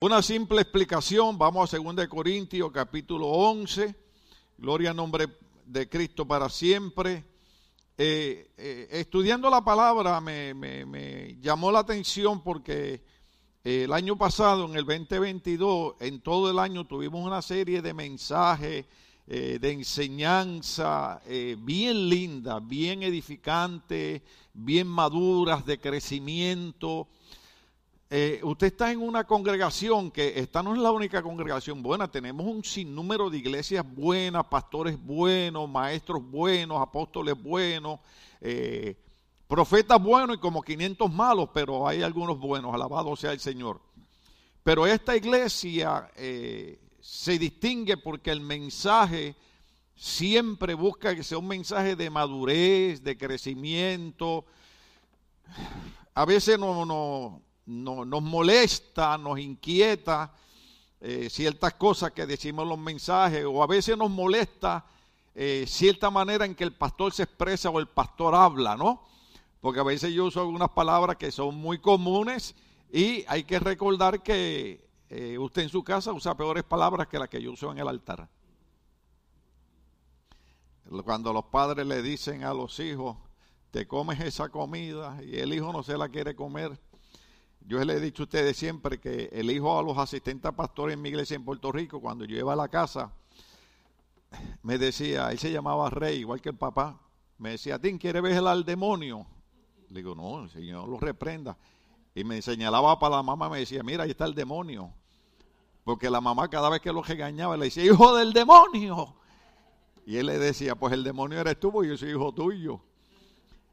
Una simple explicación, vamos a 2 Corintios capítulo 11, gloria al nombre de Cristo para siempre. Eh, eh, estudiando la palabra me, llamó la atención porque eh, el año pasado, en el 2022, en todo el año tuvimos una serie de mensajes, de enseñanza bien lindas, bien edificantes, bien maduras, de crecimiento. Eh, usted está en una congregación que esta no es la única congregación buena, tenemos un sinnúmero de iglesias buenas, pastores buenos, maestros buenos, apóstoles buenos, eh, profetas buenos y como 500 malos, pero hay algunos buenos, alabado sea el Señor. Pero esta iglesia eh, se distingue porque el mensaje siempre busca que sea un mensaje de madurez, de crecimiento. A veces no, no no, nos molesta, nos inquieta eh, ciertas cosas que decimos en los mensajes o a veces nos molesta eh, cierta manera en que el pastor se expresa o el pastor habla, ¿no? Porque a veces yo uso algunas palabras que son muy comunes y hay que recordar que eh, usted en su casa usa peores palabras que las que yo uso en el altar. Cuando los padres le dicen a los hijos, te comes esa comida y el hijo no se la quiere comer, yo le he dicho a ustedes siempre que elijo a los asistentes pastores en mi iglesia en Puerto Rico, cuando yo iba a la casa, me decía, él se llamaba Rey, igual que el papá, me decía, ¿Tim quiere ver al demonio? Le digo, no, el Señor lo reprenda. Y me señalaba para la mamá, me decía, mira, ahí está el demonio. Porque la mamá cada vez que lo regañaba le decía, hijo del demonio. Y él le decía, pues el demonio eres tú, porque yo soy hijo tuyo.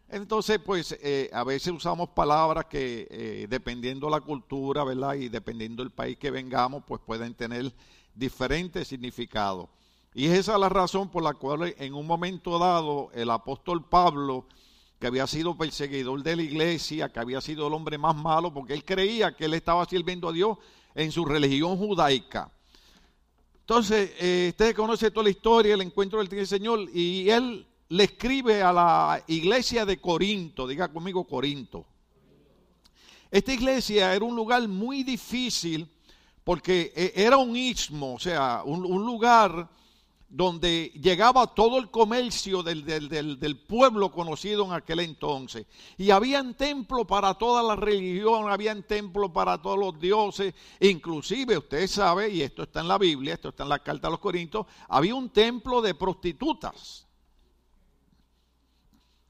Entonces, pues eh, a veces usamos palabras que eh, dependiendo la cultura, ¿verdad? Y dependiendo del país que vengamos, pues pueden tener diferentes significados. Y esa es la razón por la cual en un momento dado el apóstol Pablo, que había sido perseguidor de la iglesia, que había sido el hombre más malo, porque él creía que él estaba sirviendo a Dios en su religión judaica. Entonces, eh, usted conoce toda la historia, el encuentro del Señor, y él le escribe a la iglesia de Corinto, diga conmigo Corinto. Esta iglesia era un lugar muy difícil porque eh, era un istmo, o sea, un, lugar donde llegaba todo el comercio del, del, pueblo conocido en aquel entonces. Y habían templos para toda la religión, habían templos para todos los dioses, inclusive usted sabe, y esto está en la Biblia, esto está en la carta a los Corintios, había un templo de prostitutas.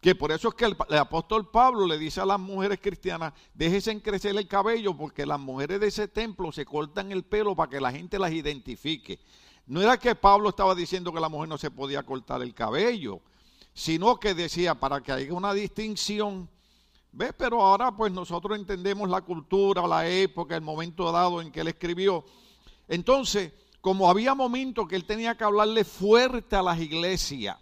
Que por eso es que el, apóstol Pablo le dice a las mujeres cristianas, déjense crecer el cabello porque las mujeres de ese templo se cortan el pelo para que la gente las identifique. No era que Pablo estaba diciendo que la mujer no se podía cortar el cabello, sino que decía para que haya una distinción. ¿Ves? Pero ahora pues nosotros entendemos la cultura, la época, el momento dado en que él escribió. Entonces, como había momentos que él tenía que hablarle fuerte a las iglesias,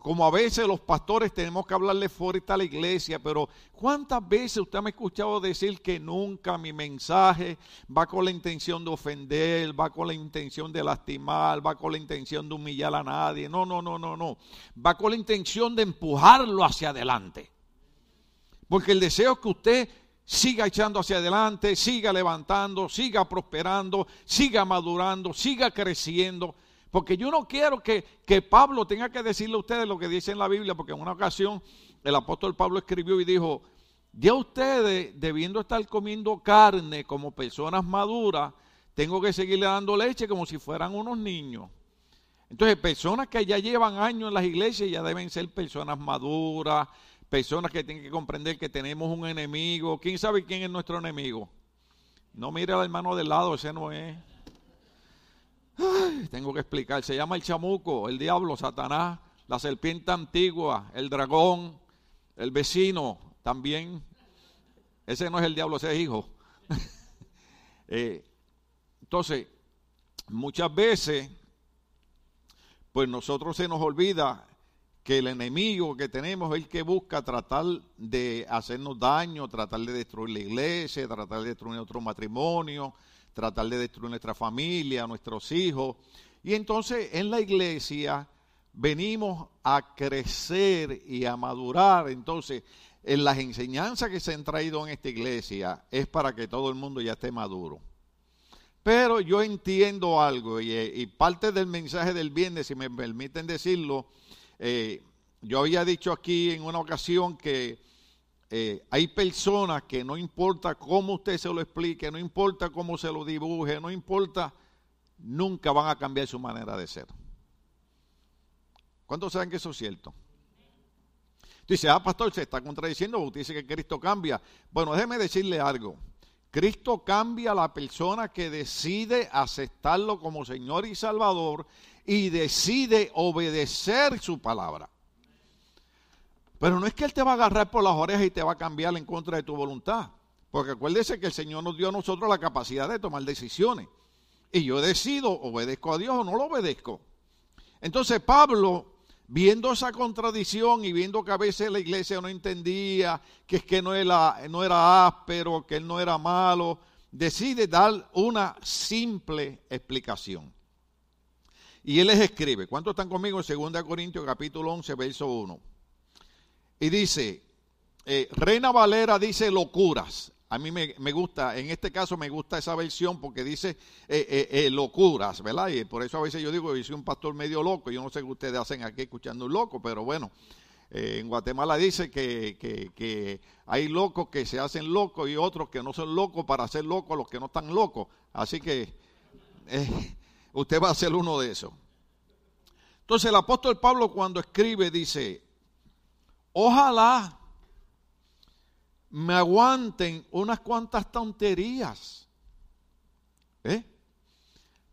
como a veces los pastores tenemos que hablarle fuerte a la iglesia, pero ¿cuántas veces usted me ha escuchado decir que nunca mi mensaje va con la intención de ofender, va con la intención de lastimar, va con la intención de humillar a nadie? No, no, no, no, no. Va con la intención de empujarlo hacia adelante. Porque el deseo es que usted siga echando hacia adelante, siga levantando, siga prosperando, siga madurando, siga creciendo. Porque yo no quiero que, Pablo tenga que decirle a ustedes lo que dice en la Biblia, porque en una ocasión el apóstol Pablo escribió y dijo, ya ustedes, debiendo estar comiendo carne como personas maduras, tengo que seguirle dando leche como si fueran unos niños. Entonces, personas que ya llevan años en las iglesias ya deben ser personas maduras, personas que tienen que comprender que tenemos un enemigo. ¿Quién sabe quién es nuestro enemigo? No mire al hermano del lado, ese no es tengo que explicar. Se llama el chamuco, el diablo, Satanás, la serpiente antigua, el dragón, el vecino también. Ese no es el diablo, ese es hijo. Eh, entonces, muchas veces, pues nosotros se nos olvida que el enemigo que tenemos es el que busca tratar de hacernos daño, tratar de destruir la iglesia, tratar de destruir nuestro matrimonio, tratar de destruir nuestra familia, nuestros hijos. Y entonces en la iglesia venimos a crecer y a madurar. Entonces, en las enseñanzas que se han traído en esta iglesia es para que todo el mundo ya esté maduro. Pero yo entiendo algo y, parte del mensaje del viernes, si me permiten decirlo, eh, yo había dicho aquí en una ocasión que eh, hay personas que no importa cómo usted se lo explique, no importa cómo se lo dibuje, no importa, nunca van a cambiar su manera de ser. ¿Cuántos saben que eso es cierto? Dice, ah, pastor, se está contradiciendo, usted dice que Cristo cambia. Bueno, déjeme decirle algo. Cristo cambia a la persona que decide aceptarlo como Señor y Salvador y decide obedecer su palabra. Pero no es que Él te va a agarrar por las orejas y te va a cambiar en contra de tu voluntad. Porque acuérdese que el Señor nos dio a nosotros la capacidad de tomar decisiones. Y yo decido, obedezco a Dios o no lo obedezco. Entonces Pablo viendo esa contradicción y viendo que a veces la iglesia no entendía, que es que no era, no era áspero, que él no era malo, decide dar una simple explicación. Y él les escribe, ¿cuántos están conmigo en 2 Corintios capítulo 11, verso 1? Y dice, eh, Reina Valera dice locuras. A mí me, gusta, en este caso me gusta esa versión porque dice eh, eh, locuras, ¿verdad? Y por eso a veces yo digo, yo soy un pastor medio loco, yo no sé qué ustedes hacen aquí escuchando un loco, pero bueno, en Guatemala dice que, que, hay locos que se hacen locos y otros que no son locos para ser locos los que no están locos. Así que usted va a ser uno de esos. Entonces el apóstol Pablo cuando escribe dice, ojalá me aguanten unas cuantas tonterías. ¿Eh?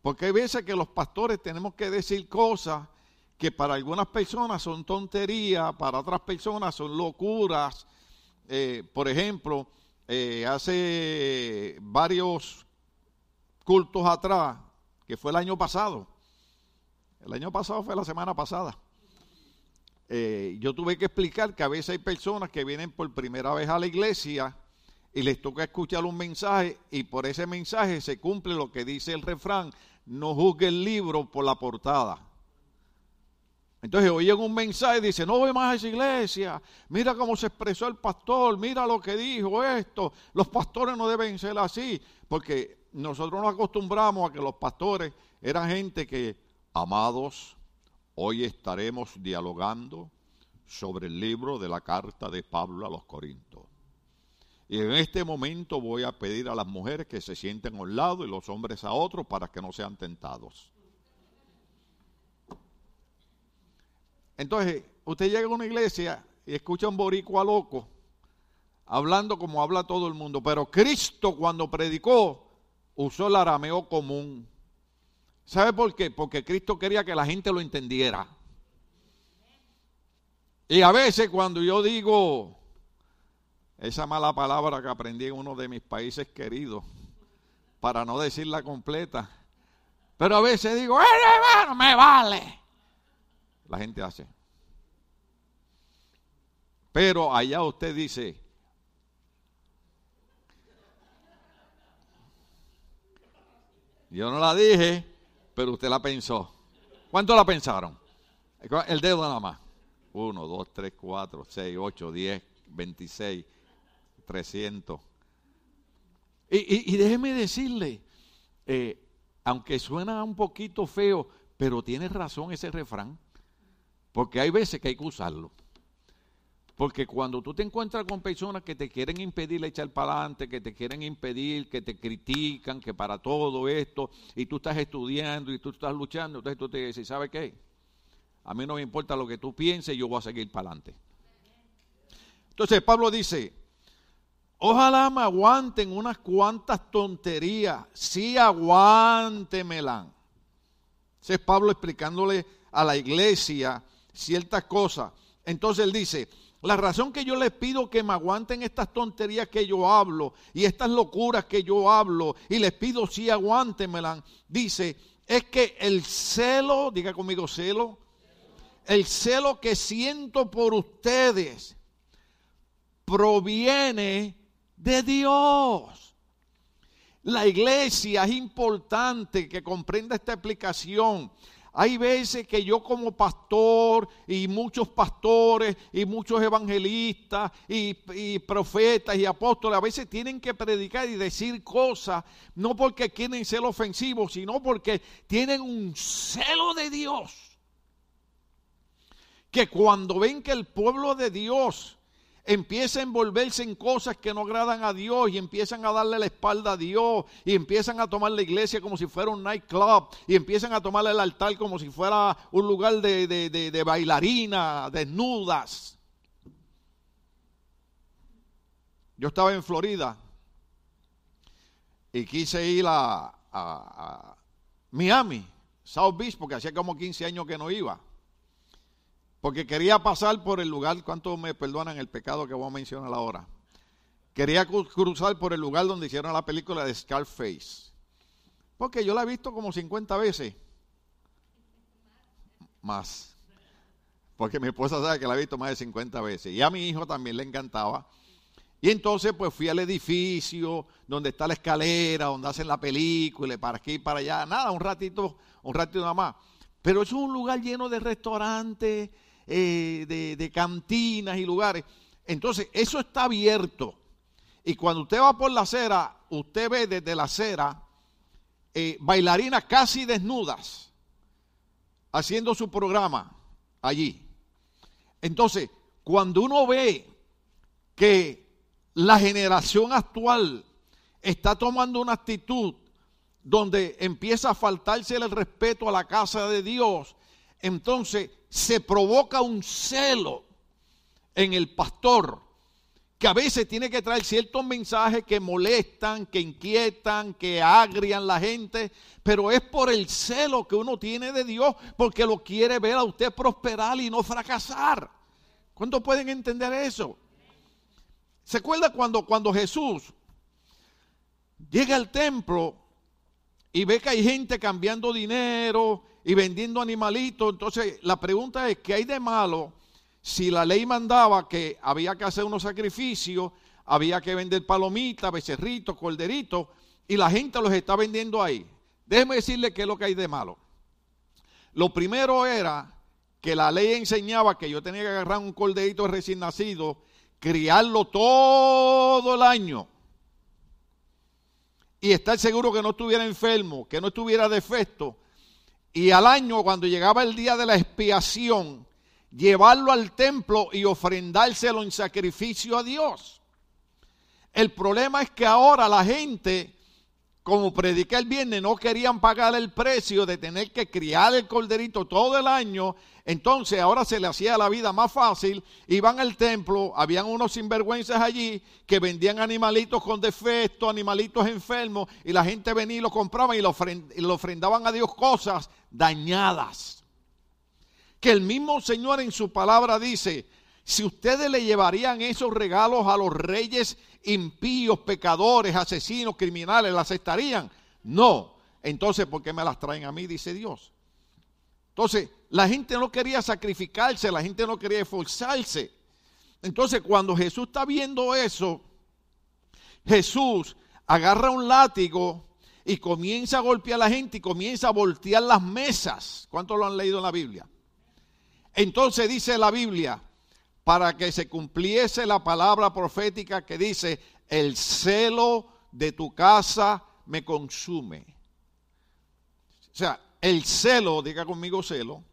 Porque hay veces que los pastores tenemos que decir cosas que para algunas personas son tonterías, para otras personas son locuras. Eh, por ejemplo, eh, hace varios cultos atrás, que fue el año pasado, el año pasado fue la semana pasada, eh, yo tuve que explicar que a veces hay personas que vienen por primera vez a la iglesia y les toca escuchar un mensaje y por ese mensaje se cumple lo que dice el refrán, no juzgue el libro por la portada. Entonces oyen un mensaje y dicen, no voy más a esa iglesia, mira cómo se expresó el pastor, mira lo que dijo esto, los pastores no deben ser así, porque nosotros nos acostumbramos a que los pastores eran gente que, amados, Hoy estaremos dialogando sobre el libro de la carta de Pablo a los Corintios. Y en este momento voy a pedir a las mujeres que se sienten a un lado y los hombres a otro para que no sean tentados. Entonces, usted llega a una iglesia y escucha un boricua loco hablando como habla todo el mundo, pero Cristo cuando predicó usó el arameo común. ¿Sabe por qué? Porque Cristo quería que la gente lo entendiera. Y a veces cuando yo digo esa mala palabra que aprendí en uno de mis países queridos, para no decirla completa, pero a veces digo, ¡Eh, hermano, me vale! La gente hace. Pero allá usted dice, yo no la dije, pero usted la pensó. ¿Cuánto la pensaron? El dedo nada más. 1, 2, 3, 4, 6, 8, 10, 26, 300. Y, y, déjeme decirle, eh, aunque suena un poquito feo, pero tiene razón ese refrán, porque hay veces que hay que usarlo. Porque cuando tú te encuentras con personas que te quieren impedir echar para adelante, que te quieren impedir, que te critican, que para todo esto, y tú estás estudiando y tú estás luchando, entonces tú te dices, ¿sabe qué? A mí no me importa lo que tú pienses, yo voy a seguir para adelante. Entonces Pablo dice, ojalá me aguanten unas cuantas tonterías, sí aguántemela. Ese es Pablo explicándole a la iglesia ciertas cosas. Entonces él dice, la razón que yo les pido que me aguanten estas tonterías que yo hablo y estas locuras que yo hablo y les pido si aguántenmelas, dice, es que el celo, diga conmigo celo, el celo que siento por ustedes proviene de Dios. La iglesia es importante que comprenda esta explicación. Hay veces que yo como pastor y muchos pastores y muchos evangelistas y, profetas y apóstoles a veces tienen que predicar y decir cosas no porque quieren ser ofensivos, sino porque tienen un celo de Dios. Que cuando ven que el pueblo de Dios empieza a envolverse en cosas que no agradan a Dios y empiezan a darle la espalda a Dios y empiezan a tomar la iglesia como si fuera un nightclub y empiezan a tomar el altar como si fuera un lugar de, de, bailarina, desnudas. Yo estaba en Florida y quise ir a, a Miami, South Beach, porque hacía como 15 años que no iba. Porque quería pasar por el lugar, ¿cuánto me perdonan el pecado que voy a mencionar ahora? Quería cruzar por el lugar donde hicieron la película de Scarface. Porque yo la he visto como 50 veces. Más. Porque mi esposa sabe que la he visto más de 50 veces. Y a mi hijo también le encantaba. Y entonces pues fui al edificio donde está la escalera, donde hacen la película, para aquí y para allá. Nada, un ratito, un ratito nada más. Pero es un lugar lleno de restaurantes, eh, de, cantinas y lugares. Entonces, eso está abierto. Y cuando usted va por la acera, usted ve desde la acera eh, bailarinas casi desnudas haciendo su programa allí. Entonces, cuando uno ve que la generación actual está tomando una actitud donde empieza a faltarse el respeto a la casa de Dios, entonces se provoca un celo en el pastor, que a veces tiene que traer ciertos mensajes que molestan, que inquietan, que agrian la gente, pero es por el celo que uno tiene de Dios, porque lo quiere ver a usted prosperar y no fracasar. ¿Cuántos pueden entender eso? ¿Se acuerda cuando, cuando Jesús llega al templo y ve que hay gente cambiando dinero y vendiendo animalitos. Entonces, la pregunta es, ¿qué hay de malo si la ley mandaba que había que hacer unos sacrificios, había que vender palomitas, becerritos, corderitos, y la gente los está vendiendo ahí? Déjeme decirle qué es lo que hay de malo. Lo primero era que la ley enseñaba que yo tenía que agarrar un corderito recién nacido, criarlo todo el año y estar seguro que no estuviera enfermo, que no estuviera defecto y al año, cuando llegaba el día de la expiación, llevarlo al templo y ofrendárselo en sacrificio a Dios. El problema es que ahora la gente, como prediqué el viernes, no querían pagar el precio de tener que criar el corderito todo el año entonces ahora se le hacía la vida más fácil, iban al templo, habían unos sinvergüenzas allí que vendían animalitos con defectos, animalitos enfermos, y la gente venía y lo compraba y le ofrendaban a Dios cosas dañadas. Que el mismo Señor en su palabra dice, si ustedes le llevarían esos regalos a los reyes impíos, pecadores, asesinos, criminales, ¿las estarían? No. Entonces, ¿por qué me las traen a mí? Dice Dios. Entonces, la gente no quería sacrificarse, la gente no quería esforzarse. Entonces, cuando Jesús está viendo eso, Jesús agarra un látigo y comienza a golpear a la gente y comienza a voltear las mesas. ¿Cuántos lo han leído en la Biblia? Entonces dice la Biblia, para que se cumpliese la palabra profética que dice, el celo de tu casa me consume. O sea, el celo, diga conmigo celo,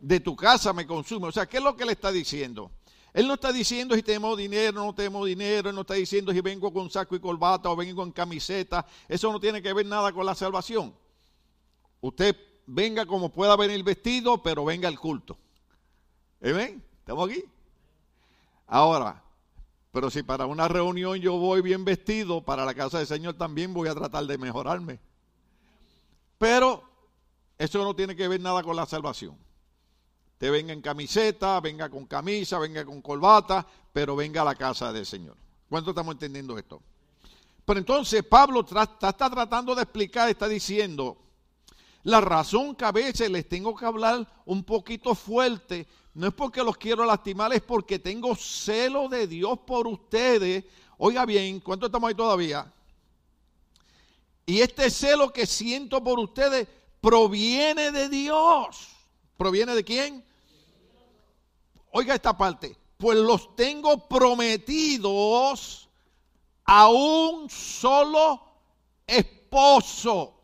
de tu casa me consume. O sea, ¿qué es lo que le está diciendo? Él no está diciendo si tenemos dinero, no tenemos dinero, él no está diciendo si vengo con saco y corbata o vengo en camiseta. Eso no tiene que ver nada con la salvación. Usted venga como pueda venir vestido, pero venga al culto. ¿Ven? ¿Estamos aquí? Ahora, pero si para una reunión yo voy bien vestido, para la casa del Señor también voy a tratar de mejorarme. Pero eso no tiene que ver nada con la salvación. Te venga en camiseta, venga con camisa, venga con corbata, pero venga a la casa del Señor. ¿Cuánto estamos entendiendo esto? Pero entonces Pablo está tratando de explicar, está diciendo, la razón que a veces les tengo que hablar un poquito fuerte, no es porque los quiero lastimar, es porque tengo celo de Dios por ustedes. Oiga bien, ¿cuánto estamos ahí todavía? Y este celo que siento por ustedes proviene de Dios. ¿Proviene de quién? Oiga esta parte. Pues los tengo prometidos a un solo esposo.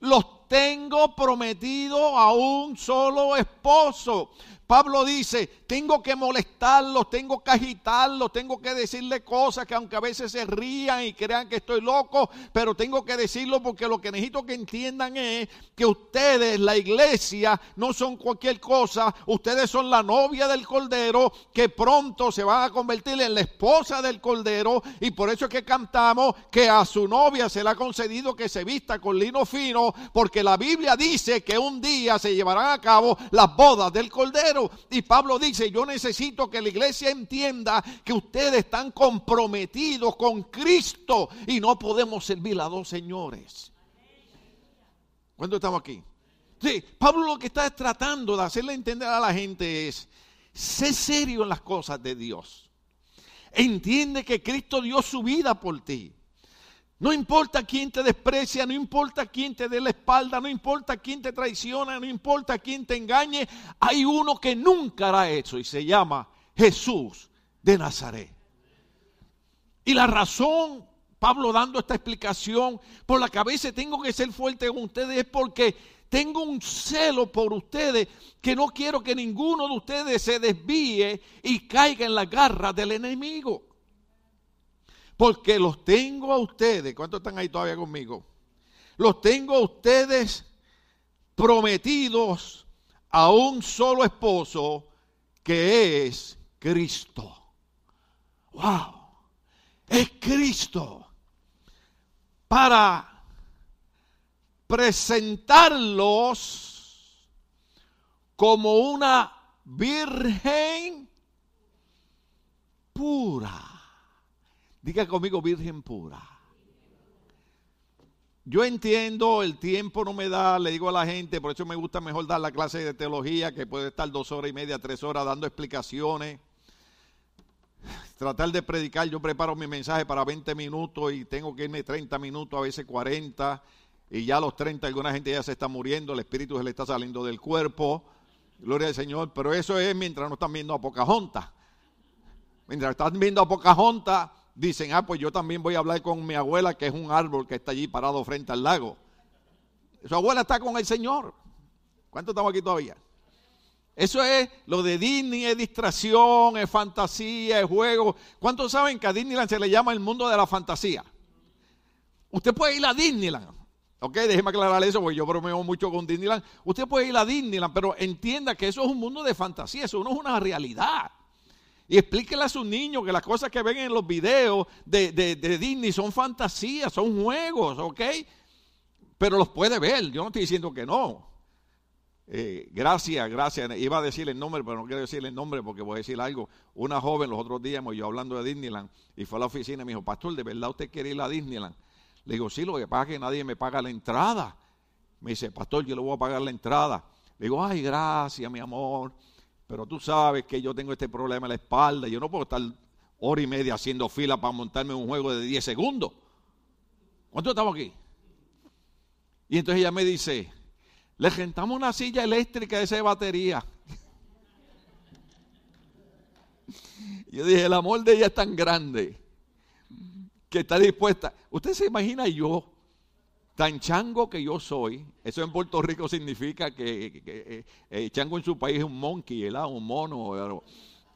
Los tengo prometido a un solo esposo. Pablo dice, tengo que molestarlos, tengo que agitarlos, tengo que decirle cosas que aunque a veces se rían y crean que estoy loco, pero tengo que decirlo porque lo que necesito que entiendan es que ustedes, la iglesia, no son cualquier cosa, ustedes son la novia del Cordero que pronto se van a convertir en la esposa del Cordero y por eso es que cantamos que a su novia se le ha concedido que se vista con lino fino porque la Biblia dice que un día se llevarán a cabo las bodas del Cordero. Y Pablo dice, yo necesito que la iglesia entienda que ustedes están comprometidos con Cristo y no podemos servir a dos señores. ¿Cuándo estamos aquí? Sí, Pablo lo que está tratando de hacerle entender a la gente es, sé serio en las cosas de Dios. Entiende que Cristo dio su vida por ti. No importa quién te desprecia, no importa quién te dé la espalda, no importa quién te traiciona, no importa quién te engañe, hay uno que nunca hará eso y se llama Jesús de Nazaret. Y la razón, Pablo dando esta explicación, por la cabeza tengo que ser fuerte con ustedes es porque tengo un celo por ustedes que no quiero que ninguno de ustedes se desvíe y caiga en la garra del enemigo. Porque los tengo a ustedes. ¿Cuántos están ahí todavía conmigo? Los tengo a ustedes prometidos a un solo esposo que es Cristo. ¡Wow! Es Cristo. Para presentarlos como una virgen pura. Diga conmigo, Virgen pura. Yo entiendo, el tiempo no me da, le digo a la gente, por eso me gusta mejor dar la clase de teología, que puede estar dos horas y media, tres horas dando explicaciones. Tratar de predicar, yo preparo mi mensaje para 20 minutos y tengo que irme 30 minutos, a veces 40, y ya a los 30 alguna gente ya se está muriendo, el espíritu se le está saliendo del cuerpo, gloria al Señor, pero eso es mientras no están viendo a Pocahontas. Mientras están viendo a Pocahontas, dicen, ah, pues yo también voy a hablar con mi abuela, que es un árbol que está allí parado frente al lago. Su abuela está con el Señor. ¿Cuántos estamos aquí todavía? Eso es lo de Disney, es distracción, es fantasía, es juego. ¿Cuántos saben que a Disneyland se le llama el mundo de la fantasía? Usted puede ir a Disneyland. Ok, déjeme aclarar eso porque yo bromeo mucho con Disneyland. Usted puede ir a Disneyland, pero entienda que eso es un mundo de fantasía, eso no es una realidad. Y explíquele a sus niños que las cosas que ven en los videos de, Disney son fantasías, son juegos, ¿ok? Pero los puede ver, yo no estoy diciendo que no. Eh, gracias, gracias. Iba a decirle el nombre, pero no quiero decirle el nombre porque voy a decir algo. Una joven los otros días, yo hablando de Disneyland, y fue a la oficina y me dijo, Pastor, ¿de verdad usted quiere ir a Disneyland? Le digo, sí, lo que pasa es que nadie me paga la entrada. Me dice, Pastor, yo le voy a pagar la entrada. Le digo, ay, gracias, mi amor. Pero tú sabes que yo tengo este problema en la espalda. Yo no puedo estar hora y media haciendo fila para montarme un juego de 10 segundos. ¿Cuánto estamos aquí? Y entonces ella me dice, le rentamos una silla eléctrica de esa batería. Yo dije, el amor de ella es tan grande que está dispuesta. Usted se imagina yo tan chango que yo soy, eso en Puerto Rico significa que, eh, eh, chango en su país es un monkey, un mono,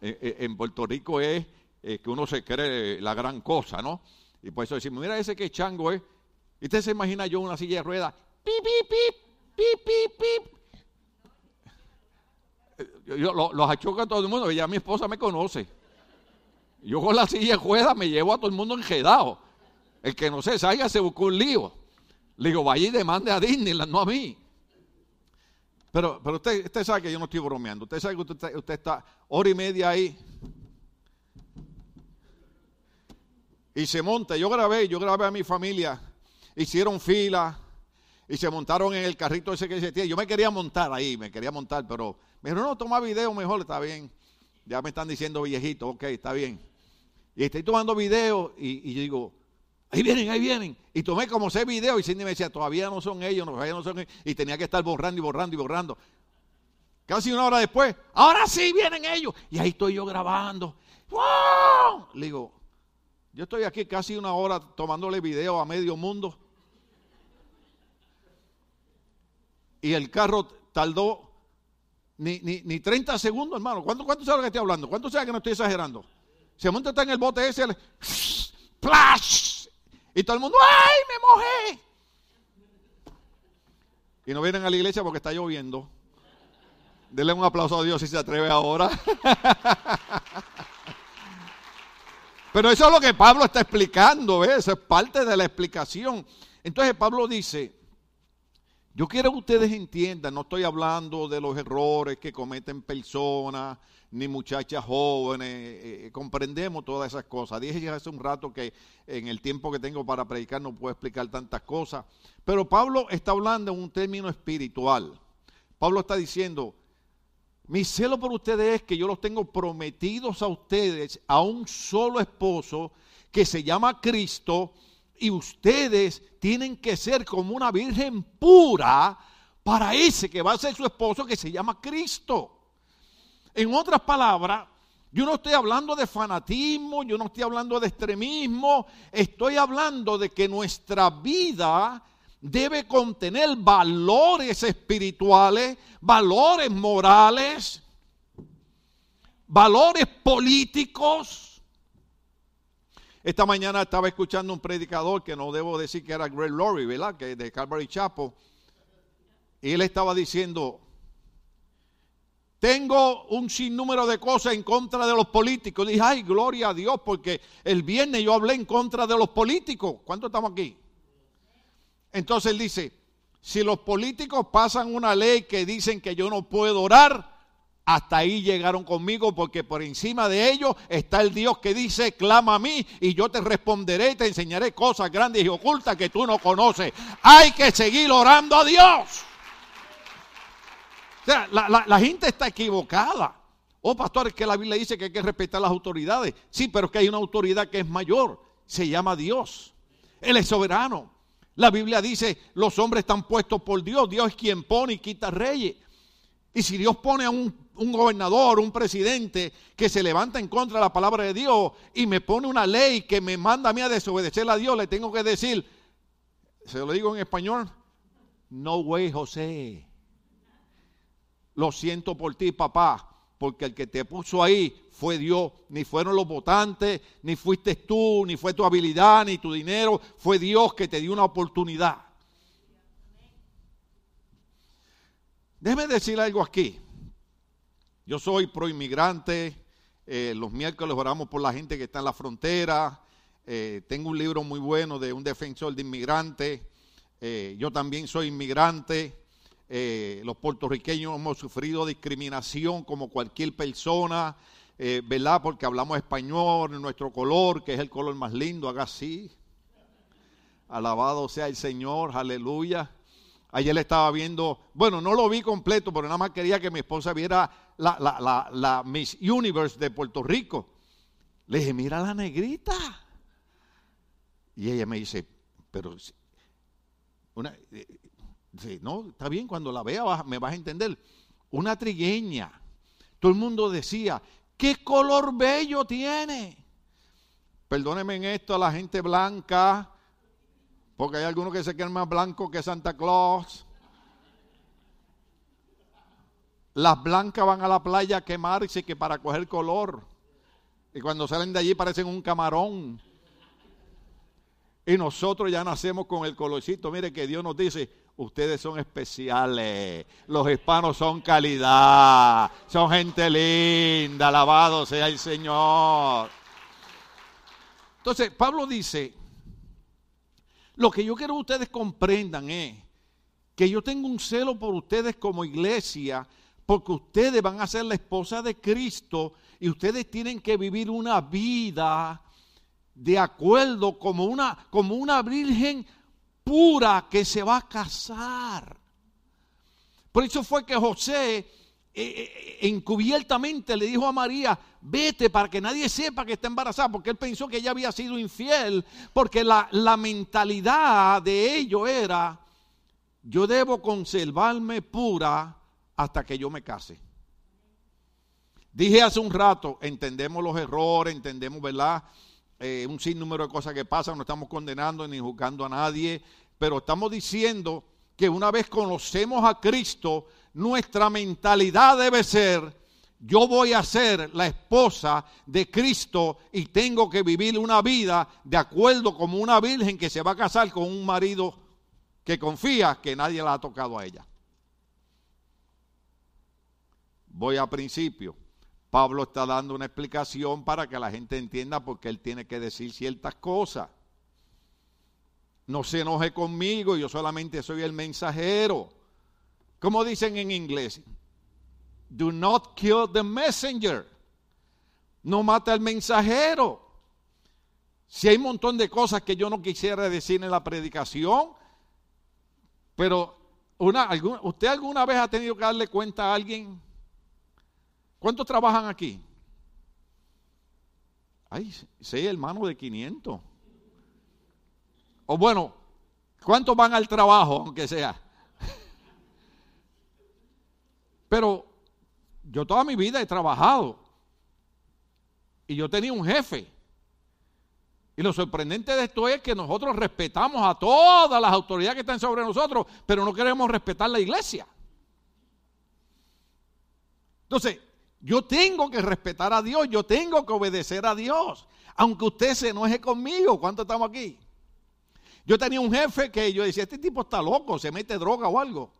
eh, en Puerto Rico es que uno se cree la gran cosa, ¿no? Y por eso decimos, mira ese que chango es. Usted se imagina yo una silla de ruedas, pip, pip, pip, pip, pip, Yo, los achoca a todo el mundo, ya mi esposa me conoce. Yo con la silla de ruedas me llevo a todo el mundo enjedado. El que no se salga se buscó un lío. Le digo, vaya y demande a Disneyland, no a mí. Pero, pero usted, usted sabe que yo no estoy bromeando. Usted sabe que usted, está hora y media ahí. Y se monta. Yo grabé, yo grabé a mi familia. Hicieron fila. Y se montaron en el carrito ese que se tiene. Yo me quería montar ahí, me quería montar, pero me dijeron, no, toma video mejor, está bien. Ya me están diciendo viejito, ok, está bien. Y estoy tomando video y, digo, Ahí vienen, ahí vienen. Y tomé como seis videos y Cindy me decía, todavía no son ellos, todavía no son ellos. Y tenía que estar borrando y borrando y borrando. Casi una hora después, ahora sí vienen ellos. Y ahí estoy yo grabando. ¡Wow! Le digo, yo estoy aquí casi una hora tomándole video a medio mundo. Y el carro tardó ni, ni, 30 segundos, hermano. ¿Cuánto, cuánto sabe lo que estoy hablando? ¿Cuánto sabe que no estoy exagerando? Se monta está en el bote ese, ¡plash! Y todo el mundo, ¡ay, me mojé! Y no vienen a la iglesia porque está lloviendo. Denle un aplauso a Dios si se atreve ahora. Pero eso es lo que Pablo está explicando, ¿ves? Eso es parte de la explicación. Entonces Pablo dice, yo quiero que ustedes entiendan, no estoy hablando de los errores que cometen personas, ni muchachas jóvenes, eh, eh, comprendemos todas esas cosas. Dije ya hace un rato que en el tiempo que tengo para predicar no puedo explicar tantas cosas, pero Pablo está hablando en un término espiritual. Pablo está diciendo, mi celo por ustedes es que yo los tengo prometidos a ustedes a un solo esposo que se llama Cristo y ustedes tienen que ser como una virgen pura para ese que va a ser su esposo que se llama Cristo. En otras palabras, yo no estoy hablando de fanatismo, yo no estoy hablando de extremismo, estoy hablando de que nuestra vida debe contener valores espirituales, valores morales, valores políticos. Esta mañana estaba escuchando un predicador que no debo decir que era Greg Laurie, ¿verdad? Que de Calvary Chapel. Y él estaba diciendo, tengo un sinnúmero de cosas en contra de los políticos. dije, ay, gloria a Dios, porque el viernes yo hablé en contra de los políticos. ¿Cuántos estamos aquí? Entonces él dice, si los políticos pasan una ley que dicen que yo no puedo orar, hasta ahí llegaron conmigo porque por encima de ellos está el Dios que dice, clama a mí y yo te responderé y te enseñaré cosas grandes y ocultas que tú no conoces. Hay que seguir orando a Dios. O sea, la, gente está equivocada. Oh, pastor, es que la Biblia dice que hay que respetar las autoridades. Sí, pero es que hay una autoridad que es mayor. Se llama Dios. Él es soberano. La Biblia dice, los hombres están puestos por Dios, Dios es quien pone y quita reyes. Y si Dios pone a un, gobernador, un presidente que se levanta en contra de la palabra de Dios y me pone una ley que me manda a mí a desobedecer a Dios, le tengo que decir, se lo digo en español, no way José. Lo siento por ti, papá, porque el que te puso ahí fue Dios, ni fueron los votantes, ni fuiste tú, ni fue tu habilidad, ni tu dinero, fue Dios que te dio una oportunidad. Déjeme decir algo aquí. Yo soy pro inmigrante, eh, los miércoles oramos por la gente que está en la frontera, eh, tengo un libro muy bueno de un defensor de inmigrantes, eh, yo también soy inmigrante, los puertorriqueños hemos sufrido discriminación como cualquier persona, eh, ¿verdad? Porque hablamos español, nuestro color, que es el color más lindo, haga así. Alabado sea el Señor, aleluya. Ayer le estaba viendo, bueno, no lo vi completo, pero nada más quería que mi esposa viera la, Miss Universe de Puerto Rico. Le dije, mira la negrita. Y ella me dice, pero, una, eh, no, está bien, cuando la vea me vas a entender. Una trigueña. Todo el mundo decía, ¿Qué color bello tiene? Perdónenme en esto a la gente blanca, porque hay algunos que se quedan más blancos que Santa Claus. Las blancas van a la playa a quemarse que para coger color. Y cuando salen de allí parecen un camarón. Y nosotros ya nacemos con el colorcito. Mire que Dios nos dice, Ustedes son especiales. Los hispanos son calidad. Son gente linda. Alabado sea el Señor. Entonces, Pablo dice, lo que yo quiero que ustedes comprendan es que yo tengo un celo por ustedes como iglesia, porque ustedes van a ser la esposa de Cristo y ustedes tienen que vivir una vida de acuerdo como una, como una virgen pura que se va a casar. Por eso fue que José eh, eh, encubiertamente le dijo a María, vete para que nadie sepa que está embarazada, porque él pensó que ella había sido infiel, porque la, la mentalidad de ello era, yo debo conservarme pura hasta que yo me case. Dije hace un rato, entendemos los errores, entendemos, ¿verdad? Eh, un sinnúmero de cosas que pasan, no estamos condenando ni juzgando a nadie, pero estamos diciendo que una vez conocemos a Cristo, nuestra mentalidad debe ser, yo voy a ser la esposa de Cristo y tengo que vivir una vida de acuerdo como una virgen que se va a casar con un marido que confía que nadie la ha tocado a ella. Voy a principio. Pablo está dando una explicación para que la gente entienda por qué él tiene que decir ciertas cosas. No se enoje conmigo, yo solamente soy el mensajero. Como dicen en inglés, do not kill the messenger. No mata al mensajero. Si hay un montón de cosas que yo no quisiera decir en la predicación, pero una, ¿usted alguna vez ha tenido que darle cuenta a alguien ¿Cuántos trabajan aquí? Ay, seis hermanos de 500. O bueno, ¿cuántos van al trabajo, aunque sea? Pero yo toda mi vida he trabajado. Y yo tenía un jefe. Y lo sorprendente de esto es que nosotros respetamos a todas las autoridades que están sobre nosotros, pero no queremos respetar la iglesia. Entonces, yo tengo que respetar a Dios, yo tengo que obedecer a Dios, aunque usted se enoje conmigo. ¿Cuántos estamos aquí? Yo tenía un jefe que yo decía, este tipo está loco, se mete droga o algo.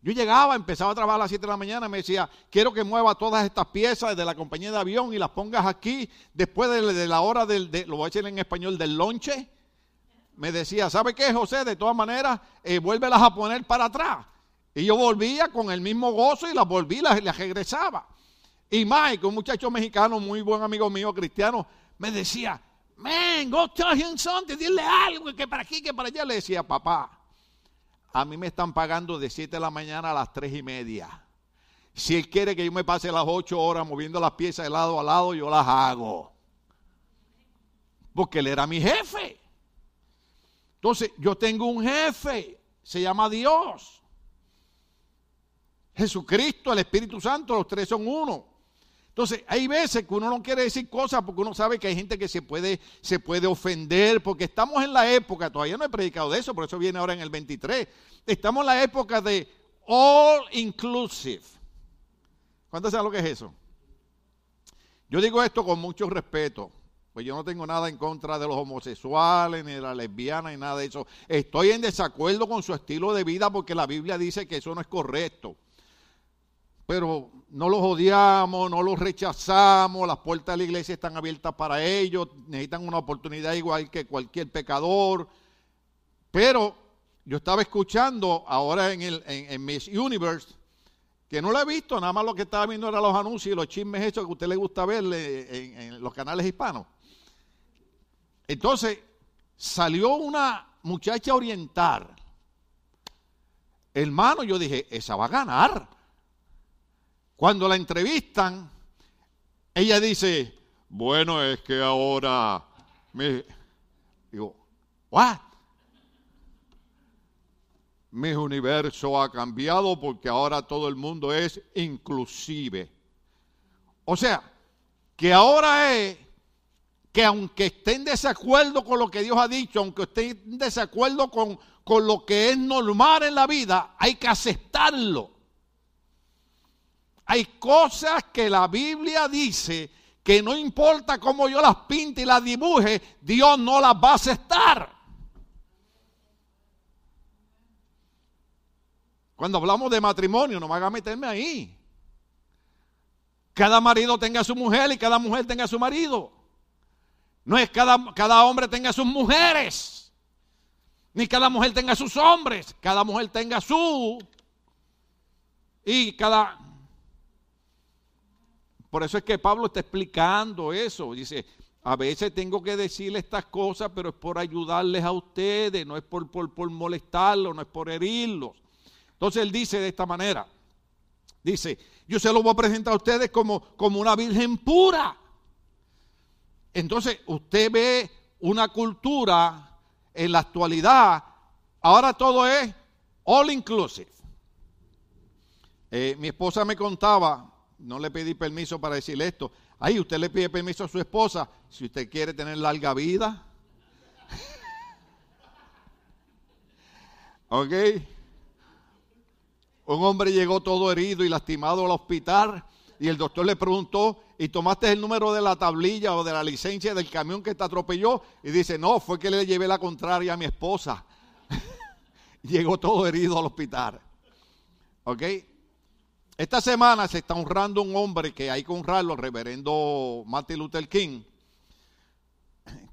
Yo llegaba, empezaba a trabajar a las 7 de la mañana, me decía, quiero que mueva todas estas piezas de la compañía de avión y las pongas aquí después de, la hora del, lo voy a decir en español, del lonche. Me decía, ¿sabe qué, José? De todas maneras, eh, vuélvelas a poner para atrás. Y yo volvía con el mismo gozo y las volví, las, las regresaba. Y Mike, un muchacho mexicano, muy buen amigo mío, cristiano, me decía, man, go tell him something, dile algo, que para aquí, que para allá. Le decía, papá, a mí me están pagando de 7 de la mañana a las 3 y media. Si él quiere que yo me pase las 8 horas moviendo las piezas de lado a lado, yo las hago. Porque él era mi jefe. Entonces, yo tengo un jefe, se llama Dios. Jesucristo, el Espíritu Santo, los tres son uno. Entonces, hay veces que uno no quiere decir cosas porque uno sabe que hay gente que se puede, se puede ofender, porque estamos en la época, todavía no he predicado de eso, por eso viene ahora en el 23, estamos en la época de all inclusive. ¿Cuántos saben lo que es eso? Yo digo esto con mucho respeto, pues yo no tengo nada en contra de los homosexuales, ni de las lesbianas, ni nada de eso. Estoy en desacuerdo con su estilo de vida porque la Biblia dice que eso no es correcto pero no los odiamos, no los rechazamos, las puertas de la iglesia están abiertas para ellos, necesitan una oportunidad igual que cualquier pecador. Pero yo estaba escuchando ahora en, el, Miss Universe, que no lo he visto, nada más lo que estaba viendo era los anuncios y los chismes hechos que a usted le gusta ver en, en los canales hispanos. Entonces, salió una muchacha oriental. Hermano, yo dije, esa va a ganar. Cuando la entrevistan, ella dice, bueno, es que ahora me... Digo, ¿what? Mi universo ha cambiado porque ahora todo el mundo es inclusive. O sea, que ahora es que aunque esté en desacuerdo con lo que Dios ha dicho, aunque esté en desacuerdo con, con lo que es normal en la vida, hay que aceptarlo. Hay cosas que la Biblia dice que no importa cómo yo las pinte y las dibuje, Dios no las va a aceptar. Cuando hablamos de matrimonio, no me haga meterme ahí. Cada marido tenga su mujer y cada mujer tenga su marido. No es cada, cada hombre tenga sus mujeres. Ni cada mujer tenga sus hombres. Cada mujer tenga su. Y cada, por eso es que Pablo está explicando eso. Dice, a veces tengo que decirle estas cosas, pero es por ayudarles a ustedes, no es por, molestarlos, no es por herirlos. Entonces él dice de esta manera, dice, yo se lo voy a presentar a ustedes como, como una virgen pura. Entonces, usted ve una cultura en la actualidad, ahora todo es all inclusive. Eh, mi esposa me contaba, no le pedí permiso para decirle esto, ahí usted le pide permiso a su esposa si usted quiere tener larga vida. ¿Ok? Un hombre llegó todo herido y lastimado al hospital y el doctor le preguntó, ¿y tomaste el número de la tablilla o de la licencia del camión que te atropelló? Y dice, no, fue que le llevé la contraria a mi esposa. llegó todo herido al hospital. ¿Ok? Esta semana se está honrando un hombre que hay que honrarlo, el reverendo Martin Luther King,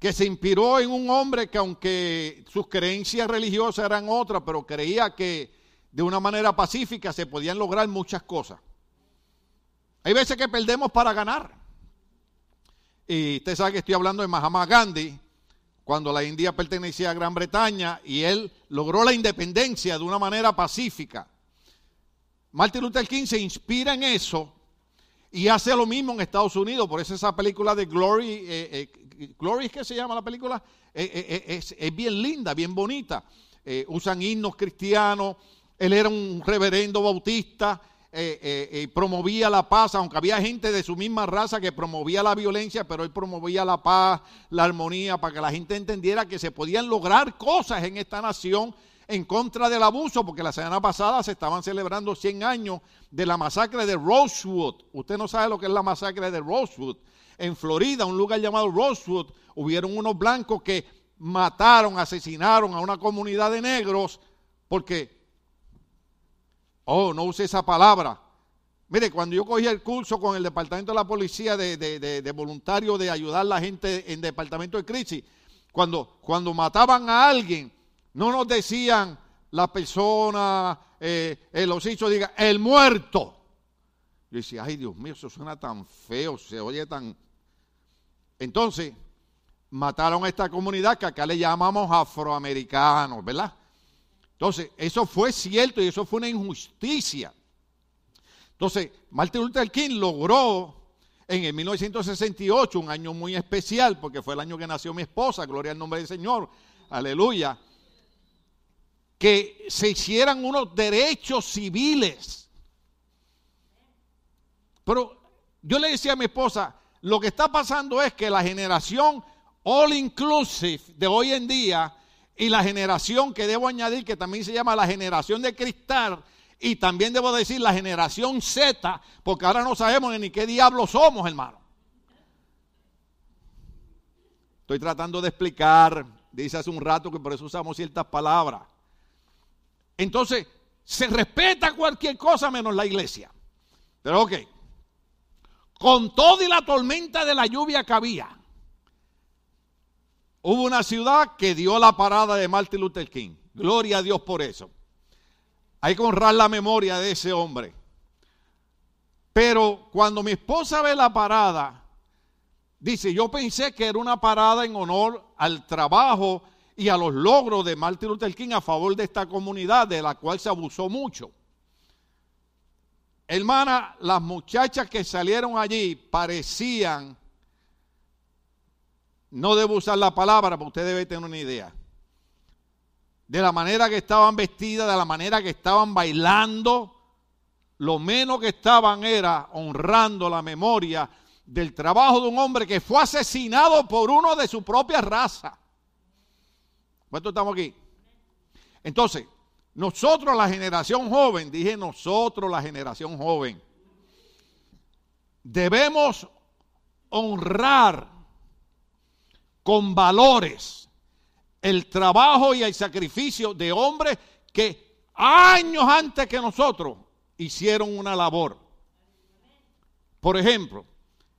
que se inspiró en un hombre que aunque sus creencias religiosas eran otras, pero creía que de una manera pacífica se podían lograr muchas cosas. Hay veces que perdemos para ganar. Y usted sabe que estoy hablando de Mahatma Gandhi, cuando la India pertenecía a Gran Bretaña y él logró la independencia de una manera pacífica. Martin Luther King se inspira en eso y hace lo mismo en Estados Unidos. Por eso esa película de Glory, eh, eh, Glory es que se llama la película, eh, es, bien linda, bien bonita. usan himnos cristianos, él era un reverendo bautista, eh, promovía la paz, aunque había gente de su misma raza que promovía la violencia, pero él promovía la paz, la armonía, para que la gente entendiera que se podían lograr cosas en esta nación en contra del abuso, porque la semana pasada se estaban celebrando 100 años de la masacre de Rosewood. Usted no sabe lo que es la masacre de Rosewood. En Florida, un lugar llamado Rosewood, hubieron unos blancos que mataron, asesinaron a una comunidad de negros porque Oh, no use esa palabra. Mire, cuando yo cogí el curso con el Departamento de la Policía de, de, voluntario de ayudar a la gente en Departamento de Crisis, cuando, cuando mataban a alguien, no nos decían la persona, eh, el osicho, diga, el muerto. Yo decía, ay Dios mío, eso suena tan feo, se oye tan... Entonces, mataron a esta comunidad que acá le llamamos afroamericanos, ¿verdad? Entonces, eso fue cierto y eso fue una injusticia. Entonces, Martin Luther King logró en el 1968, un año muy especial, porque fue el año que nació mi esposa, gloria al nombre del Señor, aleluya, que se hicieran unos derechos civiles. Pero yo le decía a mi esposa, lo que está pasando es que la generación all inclusive de hoy en día y la generación que debo añadir, que también se llama la generación de cristal, y también debo decir la generación Z, porque ahora no sabemos ni qué diablo somos, hermano. Estoy tratando de explicar, dice hace un rato que por eso usamos ciertas palabras. Entonces, se respeta cualquier cosa menos la iglesia. Pero ok, con todo y la tormenta de la lluvia que había, Hubo una ciudad que dio la parada de Martin Luther King. Gloria a Dios por eso. Hay que honrar la memoria de ese hombre. Pero cuando mi esposa ve la parada, dice, yo pensé que era una parada en honor al trabajo y a los logros de Martin Luther King a favor de esta comunidad de la cual se abusó mucho. Hermana, las muchachas que salieron allí parecían no debo usar la palabra, pero usted debe tener una idea. De la manera que estaban vestidas, de la manera que estaban bailando, lo menos que estaban era honrando la memoria del trabajo de un hombre que fue asesinado por uno de su propia raza. ¿Cuántos estamos aquí? Entonces, nosotros la generación joven, dije nosotros la generación joven, debemos honrar con valores el trabajo y el sacrificio de hombres que años antes que nosotros hicieron una labor. Por ejemplo,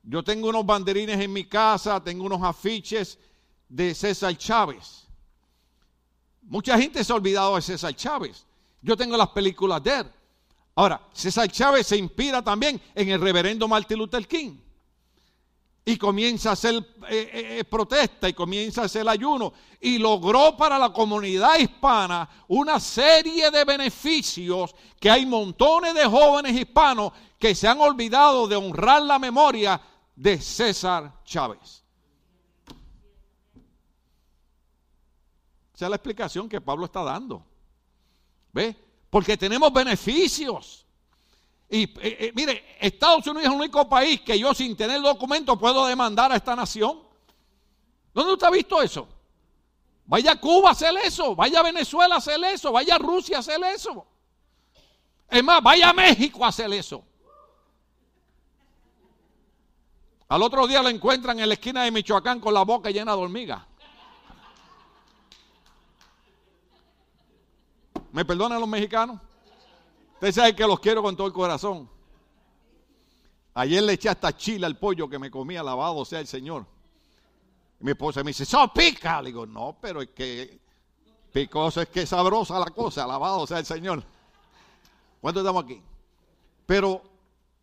yo tengo unos banderines en mi casa, tengo unos afiches de César Chávez. Mucha gente se ha olvidado de César Chávez. Yo tengo las películas de él. Ahora, César Chávez se inspira también en el reverendo Martin Luther King. y comienza a hacer eh, eh, protesta y comienza a hacer ayuno y logró para la comunidad hispana una serie de beneficios que hay montones de jóvenes hispanos que se han olvidado de honrar la memoria de César Chávez. Esa es la explicación que Pablo está dando. ¿Ve? Porque tenemos beneficios. Y eh, eh, mire, Estados Unidos es el único país que yo sin tener documento puedo demandar a esta nación. ¿Dónde usted ha visto eso? Vaya a Cuba a hacer eso, vaya a Venezuela a hacer eso, vaya a Rusia a hacer eso. Es más, vaya a México a hacer eso. Al otro día lo encuentran en la esquina de Michoacán con la boca llena de hormigas. ¿Me perdonan los mexicanos? Ustedes saben que los quiero con todo el corazón. Ayer le eché hasta chile al pollo que me comía, lavado sea el Señor. Y mi esposa me dice, ¡so pica! Le digo, no, pero es que picoso es que es sabrosa la cosa, alabado sea el Señor. ¿Cuántos estamos aquí? Pero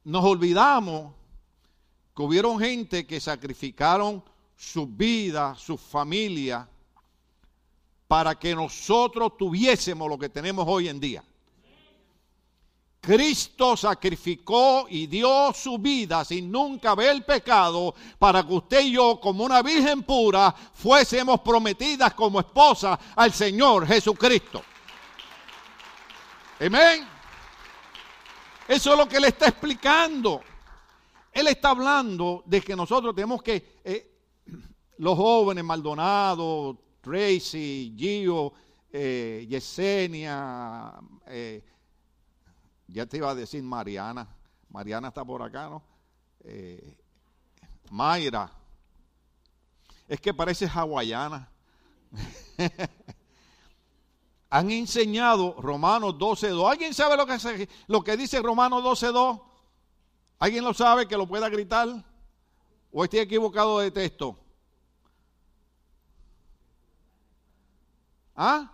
nos olvidamos que hubieron gente que sacrificaron su vida, su familia, para que nosotros tuviésemos lo que tenemos hoy en día. Cristo sacrificó y dio su vida sin nunca ver pecado para que usted y yo, como una virgen pura, fuésemos prometidas como esposa al Señor Jesucristo. Amén. Eso es lo que le está explicando. Él está hablando de que nosotros tenemos que, eh, los jóvenes, Maldonado, Tracy, Gio, eh, Yesenia, eh, ya te iba a decir Mariana. Mariana está por acá, ¿no? Eh, Mayra. Es que parece hawaiana. Han enseñado Romanos 12.2. ¿Alguien sabe lo que, lo que dice Romanos 12.2? ¿Alguien lo sabe que lo pueda gritar? ¿O estoy equivocado de texto? ¿Ah?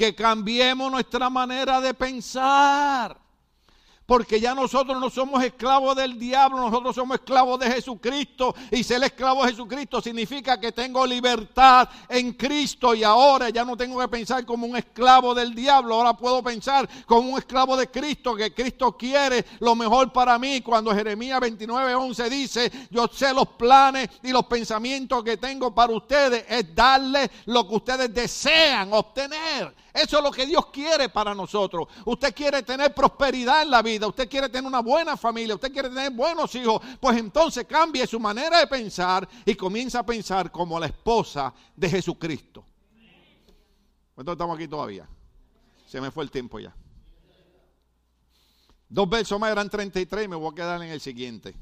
que cambiemos nuestra manera de pensar. Porque ya nosotros no somos esclavos del diablo, nosotros somos esclavos de Jesucristo. Y ser esclavo de Jesucristo significa que tengo libertad en Cristo. Y ahora ya no tengo que pensar como un esclavo del diablo. Ahora puedo pensar como un esclavo de Cristo, que Cristo quiere lo mejor para mí. Cuando Jeremías 29, 11 dice, yo sé los planes y los pensamientos que tengo para ustedes, es darles lo que ustedes desean obtener. Eso es lo que Dios quiere para nosotros. Usted quiere tener prosperidad en la vida, usted quiere tener una buena familia, usted quiere tener buenos hijos. Pues entonces cambie su manera de pensar y comienza a pensar como la esposa de Jesucristo. ¿Cuántos estamos aquí todavía? Se me fue el tiempo ya. Dos versos más eran 33, me voy a quedar en el siguiente.